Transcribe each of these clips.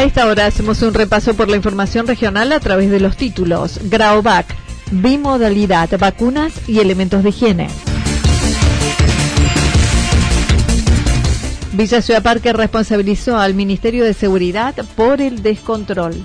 A esta hora hacemos un repaso por la información regional a través de los títulos Graovac, bimodalidad, vacunas y elementos de higiene. Villa Ciudad Parque responsabilizó al Ministerio de Seguridad por el descontrol.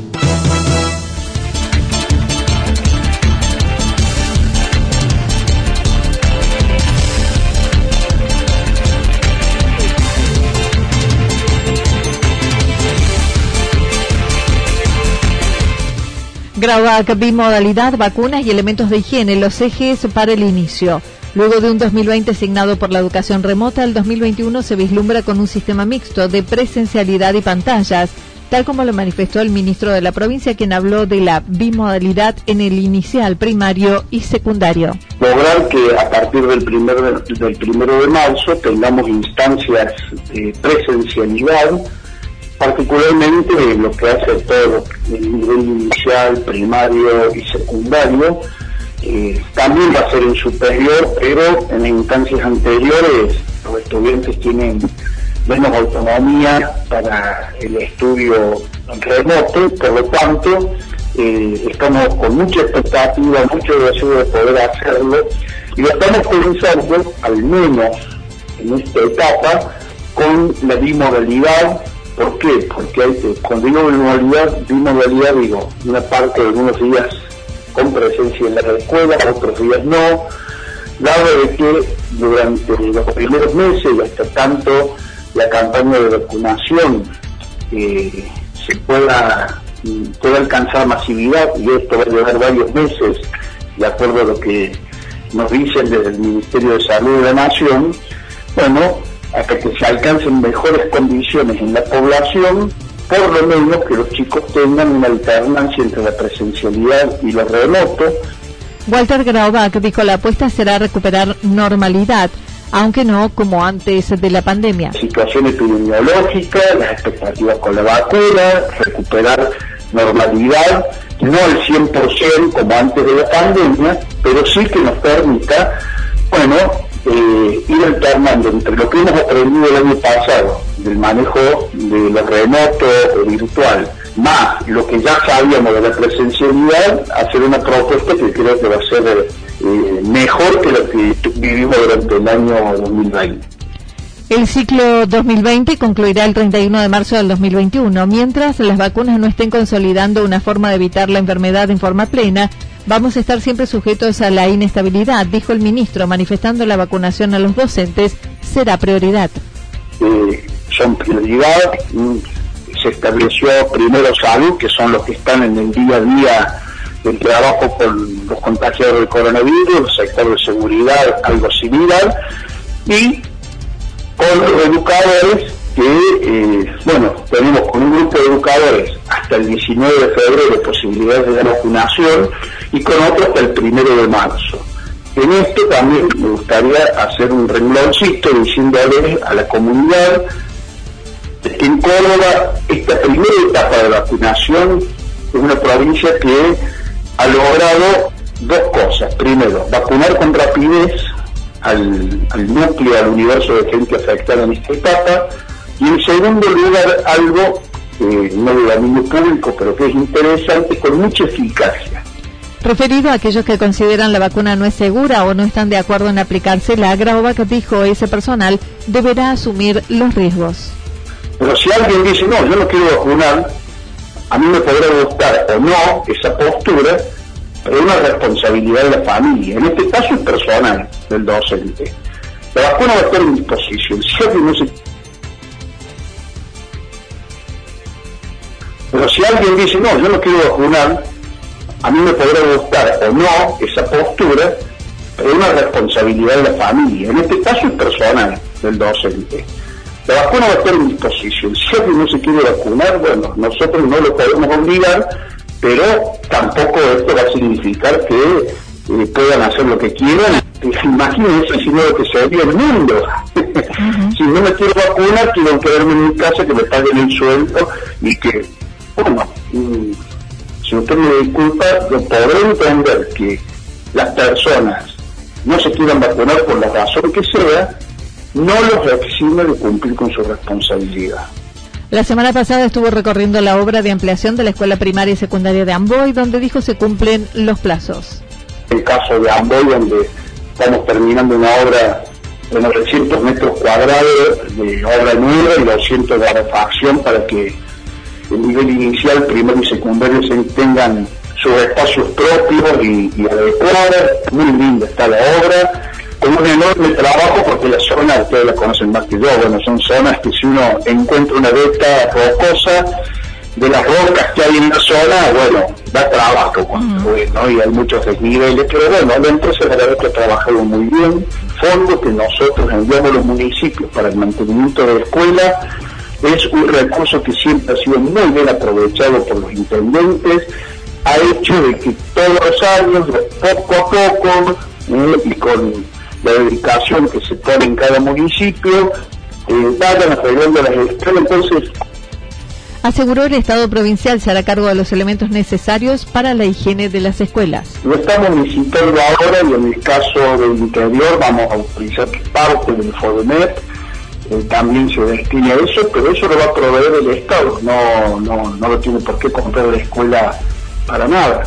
Grauac, bimodalidad, vacunas y elementos de higiene, los ejes para el inicio. Luego de un 2020 asignado por la educación remota, el 2021 se vislumbra con un sistema mixto de presencialidad y pantallas, tal como lo manifestó el ministro de la provincia, quien habló de la bimodalidad en el inicial, primario y secundario. Lograr que a partir del, primer, del primero de marzo tengamos instancias de presencialidad particularmente lo que hace todo el nivel inicial, primario y secundario, eh, también va a ser en superior, pero en instancias anteriores los estudiantes tienen menos autonomía para el estudio remoto, por lo tanto eh, estamos con mucha expectativa, mucho deseo de poder hacerlo y lo estamos pensando, al menos en esta etapa, con la bimodalidad ¿Por qué? Porque hay cuando digo bimodalidad, bimodalidad digo, una parte de algunos días con presencia en la escuela, otros días no, dado de que durante los primeros meses y hasta tanto la campaña de vacunación eh, se pueda, pueda alcanzar masividad y esto va a llevar varios meses, de acuerdo a lo que nos dicen desde el Ministerio de Salud de la Nación, bueno, hasta que se alcancen mejores condiciones en la población, por lo menos que los chicos tengan una alternancia entre la presencialidad y lo remoto. Walter Graubach dijo la apuesta será recuperar normalidad, aunque no como antes de la pandemia. Situación epidemiológica, las expectativas con la vacuna, recuperar normalidad, no al 100% como antes de la pandemia, pero sí que nos permita, bueno, eh, ir alternando entre lo que hemos aprendido el año pasado del manejo de lo remoto virtual, más lo que ya sabíamos de la presencialidad, hacer una propuesta que creo que va a ser eh, mejor que lo que vivimos durante el año 2020. El ciclo 2020 concluirá el 31 de marzo del 2021. Mientras las vacunas no estén consolidando una forma de evitar la enfermedad en forma plena, Vamos a estar siempre sujetos a la inestabilidad, dijo el ministro, manifestando la vacunación a los docentes será prioridad. Eh, son prioridad. Mm, se estableció primero salud, que son los que están en el día a día del trabajo con los contagiados del coronavirus, el sector de seguridad, algo similar, y con los educadores que, eh, bueno, tenemos con un grupo de educadores hasta el 19 de febrero posibilidades de vacunación y con otros hasta el primero de marzo. En esto también me gustaría hacer un rengloncito diciéndole a la comunidad que en Córdoba esta primera etapa de vacunación es una provincia que ha logrado dos cosas. Primero, vacunar con rapidez al, al núcleo, al universo de gente afectada en esta etapa. Y en segundo lugar, algo eh, no de dominio público, pero que es interesante, con mucha eficacia. Referido a aquellos que consideran la vacuna no es segura o no están de acuerdo en aplicarse, la que dijo ese personal deberá asumir los riesgos. Pero si alguien dice, no, yo no quiero vacunar, a mí me podrá gustar o no esa postura, pero es una responsabilidad de la familia. En este caso es personal del docente. La vacuna va a estar en disposición. Si alguien no se... Pero si alguien dice, no, yo no quiero vacunar, a mí me podrá gustar o no esa postura, pero es una responsabilidad de la familia. En este caso es personal del docente. La vacuna va a estar en disposición. Si alguien no se quiere vacunar, bueno, nosotros no lo podemos obligar, pero tampoco esto va a significar que eh, puedan hacer lo que quieran. Imagínense si no lo que sería el mundo. si no me quiero vacunar, quiero quedarme en mi casa, que me paguen el sueldo y que, bueno, mm, si usted me disculpa, yo podré entender que las personas no se quieran vacunar por la razón que sea, no los exime de cumplir con su responsabilidad. La semana pasada estuvo recorriendo la obra de ampliación de la escuela primaria y secundaria de Amboy, donde dijo se cumplen los plazos. El caso de Amboy, donde estamos terminando una obra de 900 metros cuadrados de obra nueva y 200 de refacción para que el nivel inicial, primero y secundario, se tengan sus espacios propios y, y adecuados. Muy linda está la obra con un enorme trabajo porque la zona, ustedes la conocen más que yo, bueno, son zonas que si uno encuentra una beta rocosa, de las rocas que hay en la zona, bueno, da trabajo, y hay muchos desniveles, pero bueno, la empresa la verdad que ha trabajado muy bien, fondos que nosotros enviamos a los municipios para el mantenimiento de la escuela, es un recurso que siempre ha sido muy bien aprovechado por los intendentes, ha hecho de que todos los años, poco a poco, y con la dedicación que se pone en cada municipio, eh, vayan arreglando las escuelas. Entonces, Aseguró el Estado provincial se hará cargo de los elementos necesarios para la higiene de las escuelas. Lo estamos visitando ahora y en el caso del interior vamos a utilizar parte del FODEMET, también se destina a eso, pero eso lo va a proveer el Estado, no, no, no lo tiene por qué comprar la escuela para nada.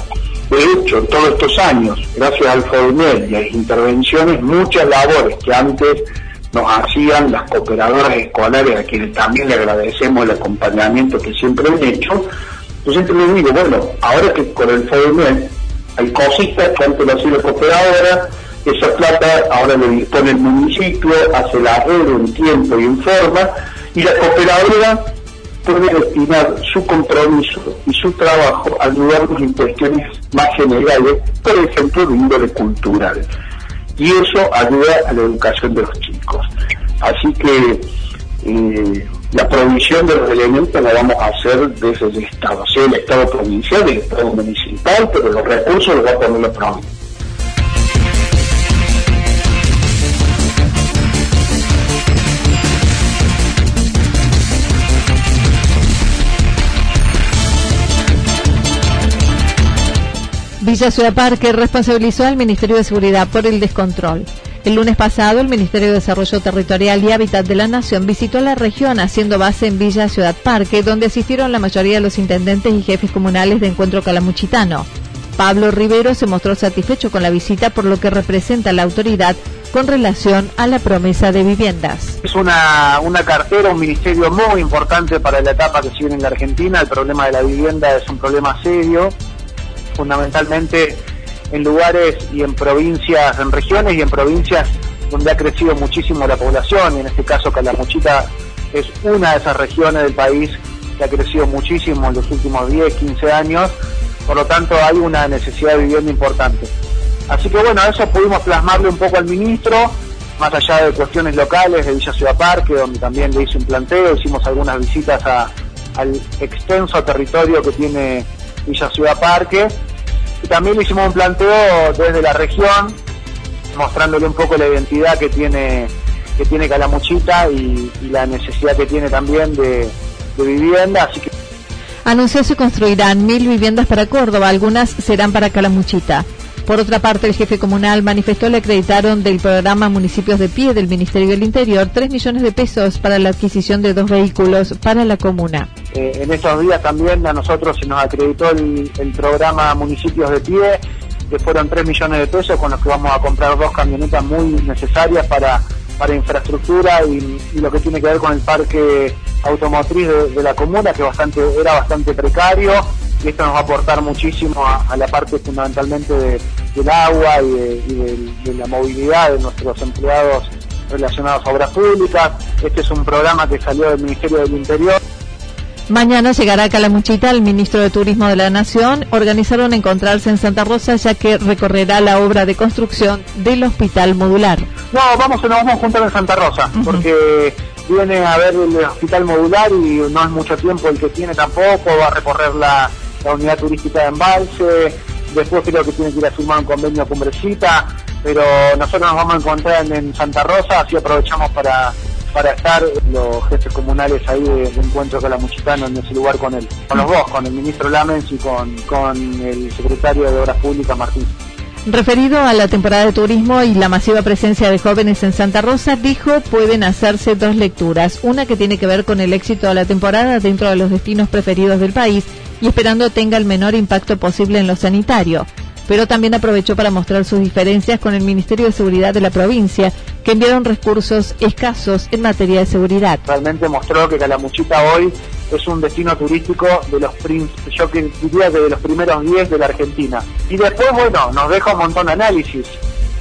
De hecho, en todos estos años, gracias al FODEMED y a las intervenciones, muchas labores que antes nos hacían las cooperadoras escolares, a quienes también le agradecemos el acompañamiento que siempre han hecho, yo siempre les digo, bueno, ahora que con el FODEMED hay cositas que antes lo hacía la cooperadora, esa plata ahora le dispone el municipio, hace la red en tiempo y en forma, y la cooperadora puede destinar su compromiso y su trabajo a ayudarnos en cuestiones más generales, por ejemplo, de índole cultural. Y eso ayuda a la educación de los chicos. Así que eh, la provisión de los elementos la vamos a hacer desde el Estado, sea el Estado provincial, el Estado municipal, pero los recursos los va a poner la provincia. Villa Ciudad Parque responsabilizó al Ministerio de Seguridad por el descontrol. El lunes pasado, el Ministerio de Desarrollo Territorial y Hábitat de la Nación visitó la región haciendo base en Villa Ciudad Parque, donde asistieron la mayoría de los intendentes y jefes comunales de Encuentro Calamuchitano. Pablo Rivero se mostró satisfecho con la visita por lo que representa la autoridad con relación a la promesa de viviendas. Es una, una cartera, un ministerio muy importante para la etapa que se en la Argentina. El problema de la vivienda es un problema serio fundamentalmente en lugares y en provincias, en regiones y en provincias donde ha crecido muchísimo la población, y en este caso Calamuchita es una de esas regiones del país que ha crecido muchísimo en los últimos 10, 15 años, por lo tanto hay una necesidad de vivienda importante. Así que bueno, eso pudimos plasmarle un poco al ministro, más allá de cuestiones locales de Villa Ciudad Parque, donde también le hice un planteo, hicimos algunas visitas al extenso territorio que tiene Villa Ciudad Parque, y también hicimos un planteo desde la región, mostrándole un poco la identidad que tiene que tiene Calamuchita y, la necesidad que tiene también de, de vivienda, así que anunció se construirán mil viviendas para Córdoba, algunas serán para Calamuchita. Por otra parte, el jefe comunal manifestó le acreditaron del programa Municipios de Pie del Ministerio del Interior 3 millones de pesos para la adquisición de dos vehículos para la comuna. Eh, en estos días también a nosotros se nos acreditó el, programa Municipios de Pie, que fueron 3 millones de pesos con los que vamos a comprar dos camionetas muy necesarias para, para infraestructura y, lo que tiene que ver con el parque automotriz de, la comuna, que bastante era bastante precario y esto nos va a aportar muchísimo a, la parte fundamentalmente del agua y, de, la movilidad de nuestros empleados relacionados a obras públicas. Este es un programa que salió del Ministerio del Interior. Mañana llegará a Calamuchita el ministro de Turismo de la Nación. Organizaron encontrarse en Santa Rosa ya que recorrerá la obra de construcción del hospital modular. No, vamos, nos vamos a juntar en Santa Rosa, porque viene a ver el hospital modular y no es mucho tiempo el que tiene tampoco, va a recorrer la, la unidad turística de embalse, después creo que tiene que ir a firmar un convenio con Bresita, pero nosotros nos vamos a encontrar en, Santa Rosa, así aprovechamos para, para estar los jefes comunales ahí de, encuentro con la Muchitano en ese lugar con él, con los dos, con el ministro Lamens y con, con el secretario de Obras Públicas Martín. Referido a la temporada de turismo y la masiva presencia de jóvenes en Santa Rosa, dijo pueden hacerse dos lecturas. Una que tiene que ver con el éxito de la temporada dentro de los destinos preferidos del país y esperando tenga el menor impacto posible en lo sanitario. Pero también aprovechó para mostrar sus diferencias con el Ministerio de Seguridad de la provincia, que enviaron recursos escasos en materia de seguridad. Realmente mostró que Calamuchita hoy es un destino turístico de los yo diría de los primeros 10 de la Argentina. Y después, bueno, nos deja un montón de análisis.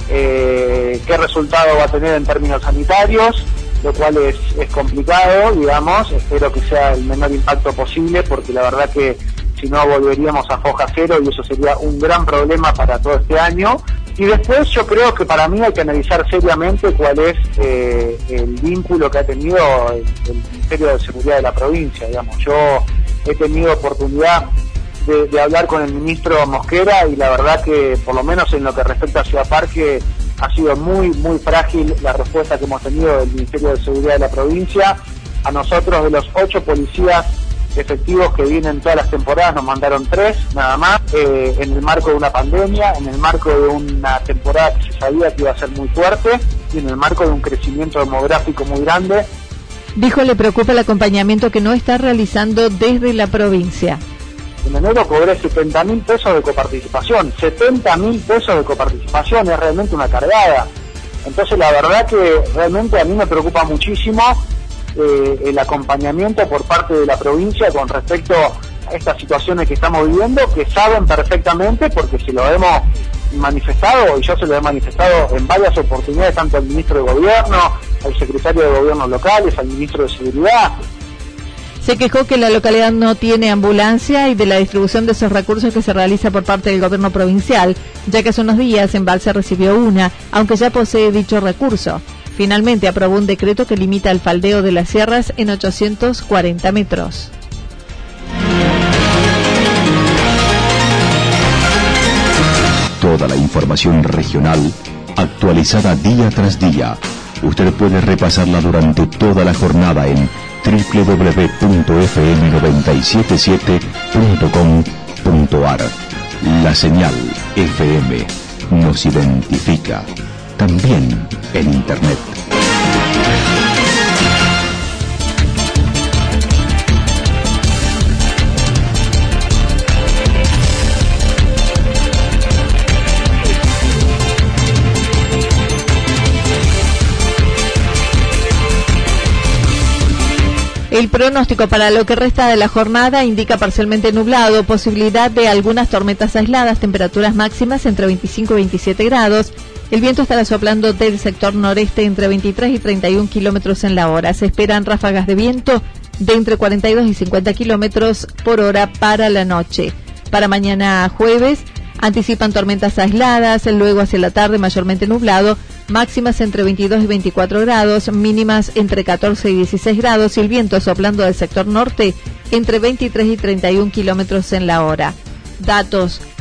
Eh, qué resultado va a tener en términos sanitarios, lo cual es, es complicado, digamos, espero que sea el menor impacto posible, porque la verdad que si no volveríamos a foja cero y eso sería un gran problema para todo este año. Y después yo creo que para mí hay que analizar seriamente cuál es eh, el vínculo que ha tenido el, Ministerio de Seguridad de la provincia. Digamos, yo he tenido oportunidad de, hablar con el ministro Mosquera y la verdad que por lo menos en lo que respecta a Ciudad Parque ha sido muy, muy frágil la respuesta que hemos tenido del Ministerio de Seguridad de la provincia. A nosotros de los ocho policías efectivos que vienen todas las temporadas, nos mandaron tres nada más, eh, en el marco de una pandemia, en el marco de una temporada que se sabía que iba a ser muy fuerte y en el marco de un crecimiento demográfico muy grande. Dijo le preocupa el acompañamiento que no está realizando desde la provincia. En enero cobré 70 mil pesos de coparticipación. 70 mil pesos de coparticipación es realmente una cargada. Entonces la verdad que realmente a mí me preocupa muchísimo eh, el acompañamiento por parte de la provincia con respecto a estas situaciones que estamos viviendo, que saben perfectamente porque se lo hemos manifestado y yo se lo he manifestado en varias oportunidades tanto al ministro de Gobierno, al secretario de Gobiernos locales, al ministro de Seguridad. Se quejó que la localidad no tiene ambulancia y de la distribución de esos recursos que se realiza por parte del gobierno provincial, ya que hace unos días Embalse recibió una, aunque ya posee dicho recurso. Finalmente aprobó un decreto que limita el faldeo de las sierras en 840 metros. Toda la información regional actualizada día tras día. Usted puede repasarla durante toda la jornada en www.fm977.com.ar. La señal FM nos identifica también en El pronóstico para lo que resta de la jornada indica parcialmente nublado, posibilidad de algunas tormentas aisladas, temperaturas máximas entre 25 y 27 grados, El viento estará soplando del sector noreste entre 23 y 31 kilómetros en la hora. Se esperan ráfagas de viento de entre 42 y 50 kilómetros por hora para la noche. Para mañana jueves anticipan tormentas aisladas, luego hacia la tarde mayormente nublado, máximas entre 22 y 24 grados, mínimas entre 14 y 16 grados y el viento soplando del sector norte entre 23 y 31 kilómetros en la hora. Datos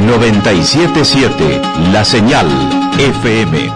977, la señal FM.